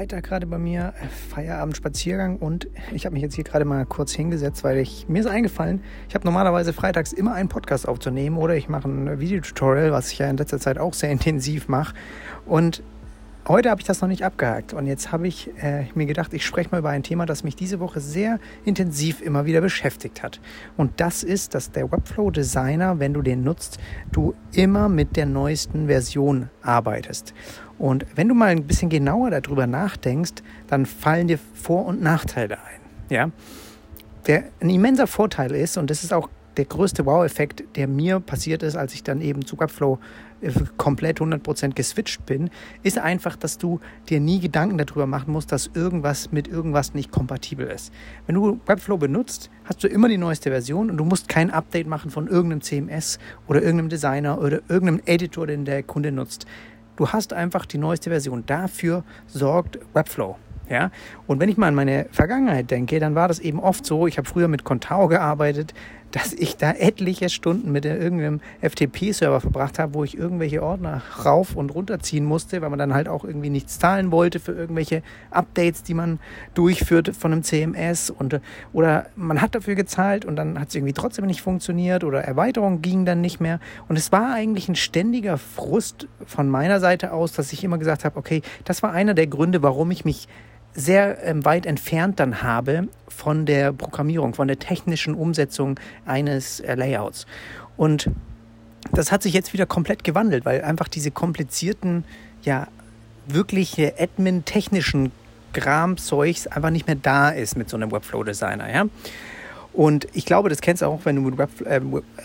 Freitag gerade bei mir, Feierabendspaziergang und ich habe mich jetzt hier gerade mal kurz hingesetzt, weil ich mir ist eingefallen, ich habe normalerweise freitags immer einen Podcast aufzunehmen oder ich mache ein Videotutorial, was ich ja in letzter Zeit auch sehr intensiv mache. Und heute habe ich das noch nicht abgehakt und jetzt habe ich äh, mir gedacht, ich spreche mal über ein Thema, das mich diese Woche sehr intensiv immer wieder beschäftigt hat. Und das ist, dass der Webflow Designer, wenn du den nutzt, du immer mit der neuesten Version arbeitest. Und wenn du mal ein bisschen genauer darüber nachdenkst, dann fallen dir Vor- und Nachteile ein. Ja? Der ein immenser Vorteil ist, und das ist auch der größte Wow-Effekt, der mir passiert ist, als ich dann eben zu Webflow äh, komplett 100% geswitcht bin, ist einfach, dass du dir nie Gedanken darüber machen musst, dass irgendwas mit irgendwas nicht kompatibel ist. Wenn du Webflow benutzt, hast du immer die neueste Version und du musst kein Update machen von irgendeinem CMS oder irgendeinem Designer oder irgendeinem Editor, den der Kunde nutzt. Du hast einfach die neueste Version. Dafür sorgt Webflow. Ja? Und wenn ich mal an meine Vergangenheit denke, dann war das eben oft so, ich habe früher mit Contao gearbeitet, dass ich da etliche Stunden mit irgendeinem FTP-Server verbracht habe, wo ich irgendwelche Ordner rauf und runterziehen musste, weil man dann halt auch irgendwie nichts zahlen wollte für irgendwelche Updates, die man durchführt von einem CMS und oder man hat dafür gezahlt und dann hat es irgendwie trotzdem nicht funktioniert oder Erweiterung ging dann nicht mehr. Und es war eigentlich ein ständiger Frust von meiner Seite aus, dass ich immer gesagt habe, okay, das war einer der Gründe, warum ich mich sehr ähm, weit entfernt dann habe von der Programmierung, von der technischen Umsetzung eines äh, Layouts. Und das hat sich jetzt wieder komplett gewandelt, weil einfach diese komplizierten, ja, wirkliche Admin-technischen Kram-Zeugs einfach nicht mehr da ist mit so einem Webflow-Designer, ja. Und ich glaube, das kennst du auch, wenn du mit, Web, äh,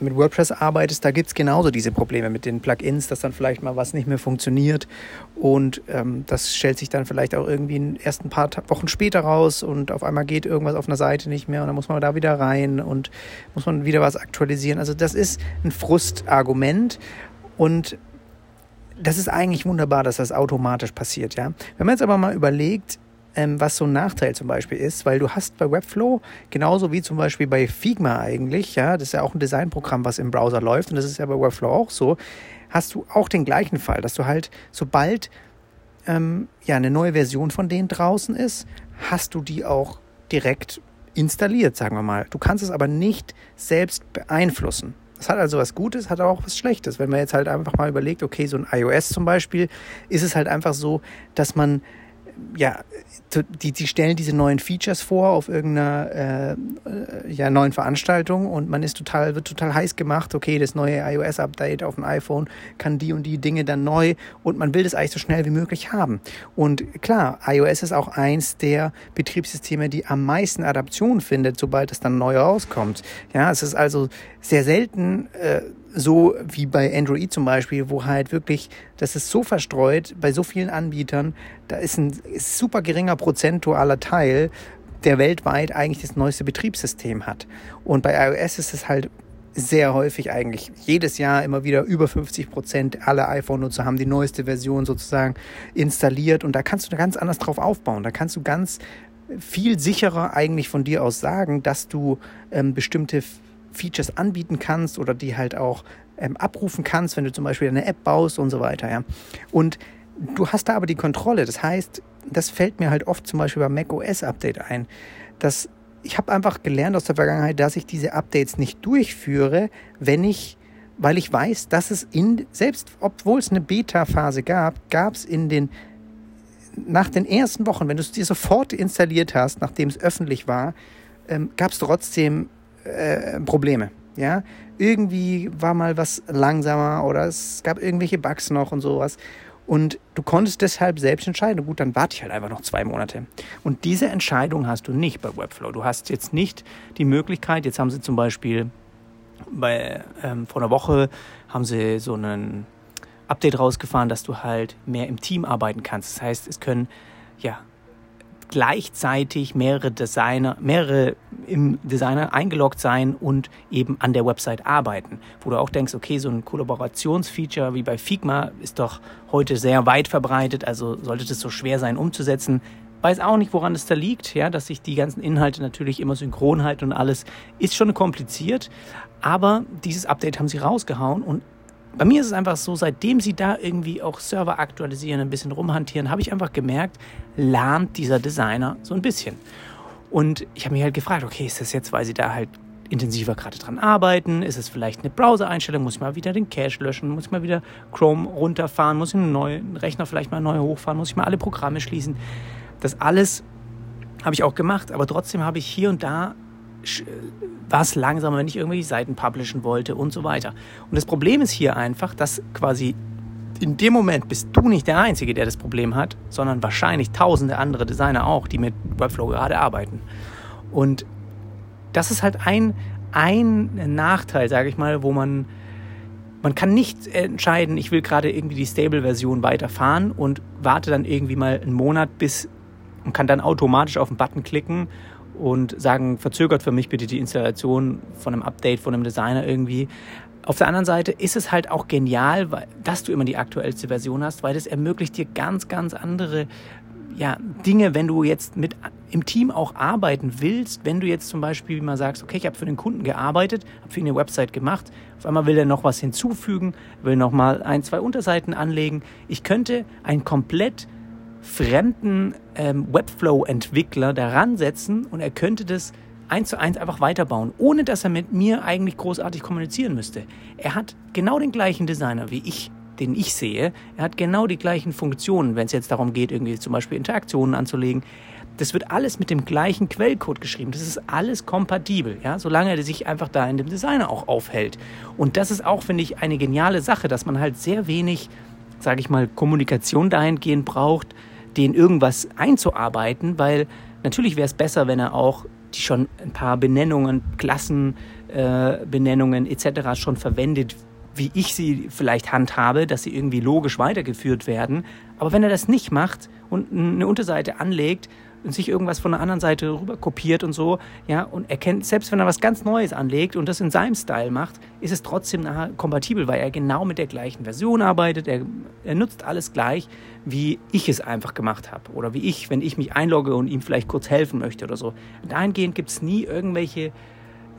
mit WordPress arbeitest, da gibt es genauso diese Probleme mit den Plugins, dass dann vielleicht mal was nicht mehr funktioniert. Und ähm, das stellt sich dann vielleicht auch irgendwie erst ein paar Wochen später raus und auf einmal geht irgendwas auf einer Seite nicht mehr und dann muss man da wieder rein und muss man wieder was aktualisieren. Also das ist ein Frustargument und das ist eigentlich wunderbar, dass das automatisch passiert, ja. Wenn man jetzt aber mal überlegt, ähm, was so ein Nachteil zum Beispiel ist, weil du hast bei Webflow, genauso wie zum Beispiel bei Figma eigentlich, ja, das ist ja auch ein Designprogramm, was im Browser läuft und das ist ja bei Webflow auch so, hast du auch den gleichen Fall, dass du halt, sobald ähm, ja eine neue Version von denen draußen ist, hast du die auch direkt installiert, sagen wir mal. Du kannst es aber nicht selbst beeinflussen. Das hat also was Gutes, hat auch was Schlechtes. Wenn man jetzt halt einfach mal überlegt, okay, so ein iOS zum Beispiel, ist es halt einfach so, dass man ja, die, die stellen diese neuen Features vor auf irgendeiner äh, äh, ja, neuen Veranstaltung und man ist total, wird total heiß gemacht, okay, das neue iOS-Update auf dem iPhone kann die und die Dinge dann neu und man will das eigentlich so schnell wie möglich haben. Und klar, iOS ist auch eins der Betriebssysteme, die am meisten Adaption findet, sobald es dann neu rauskommt. Ja, es ist also sehr selten äh, so wie bei Android zum Beispiel, wo halt wirklich, das ist so verstreut bei so vielen Anbietern, da ist ein super geringer prozentualer Teil, der weltweit eigentlich das neueste Betriebssystem hat. Und bei iOS ist es halt sehr häufig eigentlich jedes Jahr immer wieder über 50 Prozent aller iPhone-Nutzer haben die neueste Version sozusagen installiert und da kannst du ganz anders drauf aufbauen. Da kannst du ganz viel sicherer eigentlich von dir aus sagen, dass du ähm, bestimmte Features anbieten kannst oder die halt auch ähm, abrufen kannst, wenn du zum Beispiel eine App baust und so weiter. Ja. Und du hast da aber die Kontrolle. Das heißt, das fällt mir halt oft zum Beispiel beim macOS Update ein, dass ich habe einfach gelernt aus der Vergangenheit, dass ich diese Updates nicht durchführe, wenn ich, weil ich weiß, dass es in, selbst obwohl es eine Beta-Phase gab, gab es in den, nach den ersten Wochen, wenn du es dir sofort installiert hast, nachdem es öffentlich war, ähm, gab es trotzdem äh, Probleme. Ja, irgendwie war mal was langsamer oder es gab irgendwelche Bugs noch und sowas. Und du konntest deshalb selbst entscheiden. Gut, dann warte ich halt einfach noch zwei Monate. Und diese Entscheidung hast du nicht bei Webflow. Du hast jetzt nicht die Möglichkeit, jetzt haben sie zum Beispiel bei, ähm, vor einer Woche haben sie so einen Update rausgefahren, dass du halt mehr im Team arbeiten kannst. Das heißt, es können ja gleichzeitig mehrere Designer, mehrere im Designer eingeloggt sein und eben an der Website arbeiten. Wo du auch denkst, okay, so ein Kollaborationsfeature wie bei Figma ist doch heute sehr weit verbreitet, also sollte das so schwer sein umzusetzen. Weiß auch nicht, woran es da liegt, ja, dass sich die ganzen Inhalte natürlich immer synchron halten und alles ist schon kompliziert. Aber dieses Update haben sie rausgehauen und bei mir ist es einfach so, seitdem sie da irgendwie auch Server aktualisieren, ein bisschen rumhantieren, habe ich einfach gemerkt, lahmt dieser Designer so ein bisschen. Und ich habe mich halt gefragt, okay, ist das jetzt, weil sie da halt intensiver gerade dran arbeiten? Ist es vielleicht eine Browser-Einstellung? Muss ich mal wieder den Cache löschen? Muss ich mal wieder Chrome runterfahren? Muss ich einen neuen Rechner vielleicht mal neu hochfahren? Muss ich mal alle Programme schließen? Das alles habe ich auch gemacht, aber trotzdem habe ich hier und da war es langsamer, wenn ich irgendwelche Seiten publishen wollte und so weiter. Und das Problem ist hier einfach, dass quasi in dem Moment bist du nicht der Einzige, der das Problem hat, sondern wahrscheinlich tausende andere Designer auch, die mit Webflow gerade arbeiten. Und das ist halt ein, ein Nachteil, sage ich mal, wo man man kann nicht entscheiden, ich will gerade irgendwie die Stable-Version weiterfahren und warte dann irgendwie mal einen Monat bis und kann dann automatisch auf den Button klicken und sagen, verzögert für mich bitte die Installation von einem Update, von einem Designer irgendwie. Auf der anderen Seite ist es halt auch genial, dass du immer die aktuellste Version hast, weil das ermöglicht dir ganz, ganz andere ja, Dinge, wenn du jetzt mit im Team auch arbeiten willst, wenn du jetzt zum Beispiel mal sagst, okay, ich habe für den Kunden gearbeitet, habe für ihn eine Website gemacht, auf einmal will er noch was hinzufügen, will noch mal ein, zwei Unterseiten anlegen. Ich könnte ein komplett fremden ähm, Webflow-Entwickler daran setzen und er könnte das eins zu eins einfach weiterbauen, ohne dass er mit mir eigentlich großartig kommunizieren müsste. Er hat genau den gleichen Designer wie ich, den ich sehe. Er hat genau die gleichen Funktionen, wenn es jetzt darum geht, irgendwie zum Beispiel Interaktionen anzulegen. Das wird alles mit dem gleichen Quellcode geschrieben. Das ist alles kompatibel, ja, solange er sich einfach da in dem Designer auch aufhält. Und das ist auch, finde ich, eine geniale Sache, dass man halt sehr wenig, sage ich mal, Kommunikation dahingehend braucht, den irgendwas einzuarbeiten, weil natürlich wäre es besser, wenn er auch die schon ein paar Benennungen, Klassenbenennungen äh, etc. schon verwendet, wie ich sie vielleicht handhabe, dass sie irgendwie logisch weitergeführt werden. Aber wenn er das nicht macht und eine Unterseite anlegt und sich irgendwas von der anderen Seite rüber kopiert und so, ja, und erkennt, selbst wenn er was ganz Neues anlegt und das in seinem Style macht, ist es trotzdem nachher kompatibel, weil er genau mit der gleichen Version arbeitet, er, er nutzt alles gleich, wie ich es einfach gemacht habe oder wie ich, wenn ich mich einlogge und ihm vielleicht kurz helfen möchte oder so. Dahingehend gibt es nie irgendwelche,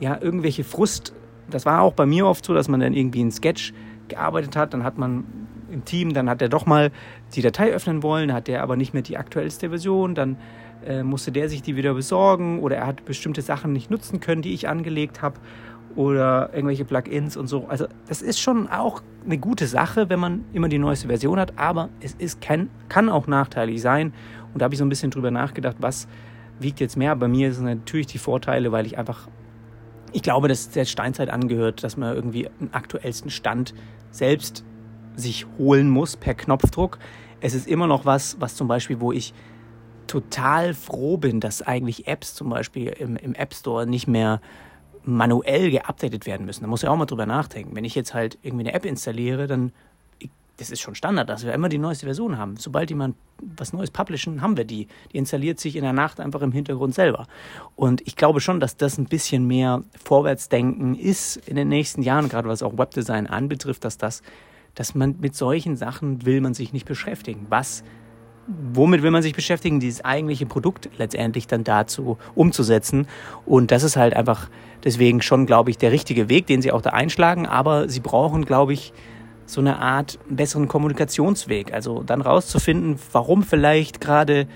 ja, irgendwelche Frust. Das war auch bei mir oft so, dass man dann irgendwie einen Sketch gearbeitet hat, dann hat man im Team, dann hat er doch mal die Datei öffnen wollen, hat der aber nicht mehr die aktuellste Version, dann äh, musste der sich die wieder besorgen oder er hat bestimmte Sachen nicht nutzen können, die ich angelegt habe oder irgendwelche Plugins und so. Also das ist schon auch eine gute Sache, wenn man immer die neueste Version hat, aber es ist, kann, kann auch nachteilig sein. Und da habe ich so ein bisschen drüber nachgedacht, was wiegt jetzt mehr. Bei mir sind natürlich die Vorteile, weil ich einfach, ich glaube, dass der Steinzeit angehört, dass man irgendwie einen aktuellsten Stand selbst sich holen muss per Knopfdruck. Es ist immer noch was, was zum Beispiel, wo ich total froh bin, dass eigentlich Apps zum Beispiel im, im App Store nicht mehr manuell geupdatet werden müssen. Da muss ich auch mal drüber nachdenken. Wenn ich jetzt halt irgendwie eine App installiere, dann das ist schon Standard, dass wir immer die neueste Version haben. Sobald jemand was Neues publishen, haben wir die. Die installiert sich in der Nacht einfach im Hintergrund selber. Und ich glaube schon, dass das ein bisschen mehr Vorwärtsdenken ist in den nächsten Jahren, gerade was auch Webdesign anbetrifft, dass das, dass man mit solchen Sachen will man sich nicht beschäftigen. Was womit will man sich beschäftigen, dieses eigentliche Produkt letztendlich dann dazu umzusetzen. Und das ist halt einfach deswegen schon, glaube ich, der richtige Weg, den sie auch da einschlagen. Aber sie brauchen, glaube ich, so eine Art besseren Kommunikationsweg. Also dann rauszufinden, warum vielleicht gerade,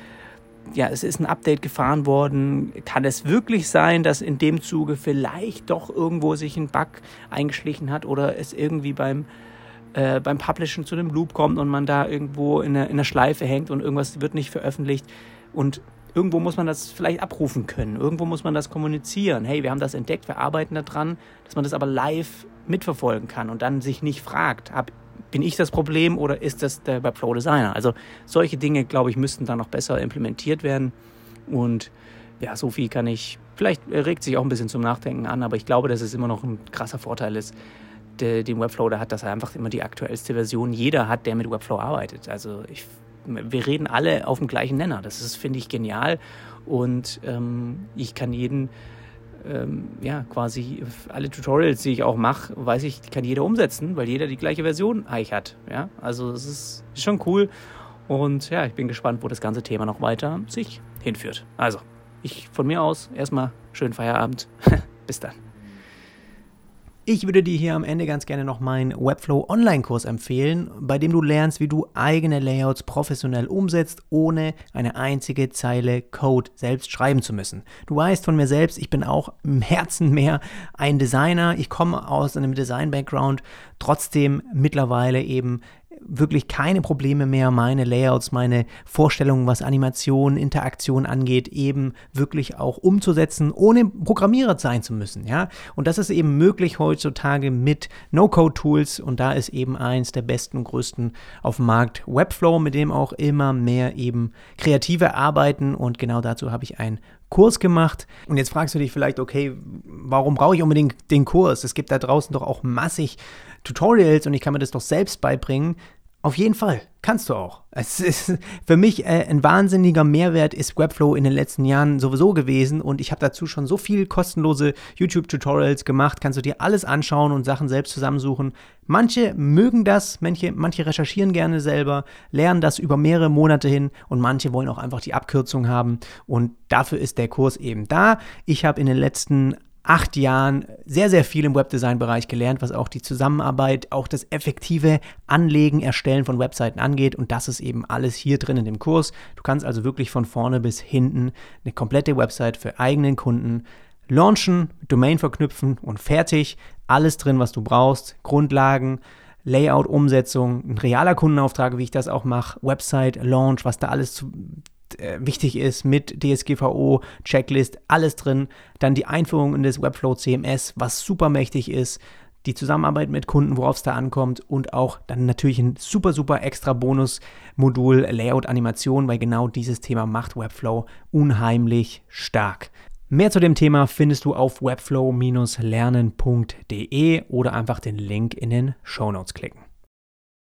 ja, es ist ein Update gefahren worden. Kann es wirklich sein, dass in dem Zuge vielleicht doch irgendwo sich ein Bug eingeschlichen hat oder es irgendwie beim äh, beim Publishen zu einem Loop kommt und man da irgendwo in der, in der Schleife hängt und irgendwas wird nicht veröffentlicht. Und irgendwo muss man das vielleicht abrufen können. Irgendwo muss man das kommunizieren. Hey, wir haben das entdeckt, wir arbeiten daran, dass man das aber live mitverfolgen kann und dann sich nicht fragt, hab, bin ich das Problem oder ist das der Webflow Designer? Also solche Dinge, glaube ich, müssten da noch besser implementiert werden. Und ja, so viel kann ich. Vielleicht regt sich auch ein bisschen zum Nachdenken an, aber ich glaube, dass es immer noch ein krasser Vorteil ist, de, den Webflow da hat, dass er einfach immer die aktuellste Version jeder hat, der mit Webflow arbeitet. Also ich, wir reden alle auf dem gleichen Nenner. Das finde ich, genial. Und ähm, ich kann jeden, ähm, ja, quasi alle Tutorials, die ich auch mache, weiß ich, kann jeder umsetzen, weil jeder die gleiche Version eigentlich hat. Ja, also es ist schon cool. Und ja, ich bin gespannt, wo das ganze Thema noch weiter sich hinführt. Also, ich von mir aus erstmal schönen Feierabend. Bis dann. Ich würde dir hier am Ende ganz gerne noch meinen Webflow Online-Kurs empfehlen, bei dem du lernst, wie du eigene Layouts professionell umsetzt, ohne eine einzige Zeile Code selbst schreiben zu müssen. Du weißt von mir selbst, ich bin auch im Herzen mehr ein Designer. Ich komme aus einem Design-Background, trotzdem mittlerweile eben wirklich keine Probleme mehr, meine Layouts, meine Vorstellungen, was Animation, Interaktion angeht, eben wirklich auch umzusetzen, ohne Programmierer sein zu müssen. Ja? Und das ist eben möglich heutzutage mit No-Code-Tools und da ist eben eins der besten und größten auf dem Markt Webflow, mit dem auch immer mehr eben Kreative arbeiten und genau dazu habe ich ein Kurs gemacht. Und jetzt fragst du dich vielleicht, okay, warum brauche ich unbedingt den Kurs? Es gibt da draußen doch auch massig Tutorials und ich kann mir das doch selbst beibringen. Auf jeden Fall, kannst du auch. Es ist für mich äh, ein wahnsinniger Mehrwert ist Webflow in den letzten Jahren sowieso gewesen und ich habe dazu schon so viel kostenlose YouTube-Tutorials gemacht. Kannst du dir alles anschauen und Sachen selbst zusammensuchen. Manche mögen das, manche, manche recherchieren gerne selber, lernen das über mehrere Monate hin und manche wollen auch einfach die Abkürzung haben und dafür ist der Kurs eben da. Ich habe in den letzten acht Jahren sehr, sehr viel im Webdesign-Bereich gelernt, was auch die Zusammenarbeit, auch das effektive Anlegen, Erstellen von Webseiten angeht. Und das ist eben alles hier drin in dem Kurs. Du kannst also wirklich von vorne bis hinten eine komplette Website für eigenen Kunden launchen, Domain verknüpfen und fertig. Alles drin, was du brauchst. Grundlagen, Layout, Umsetzung, ein realer Kundenauftrag, wie ich das auch mache, Website, Launch, was da alles zu, äh, wichtig ist mit DSGVO, Checklist, alles drin. Dann die Einführung in das Webflow CMS, was super mächtig ist. Die Zusammenarbeit mit Kunden, worauf es da ankommt und auch dann natürlich ein super, super extra Bonus-Modul Layout Animation, weil genau dieses Thema macht Webflow unheimlich stark. Mehr zu dem Thema findest du auf webflow-lernen.de oder einfach den Link in den Show Notes klicken.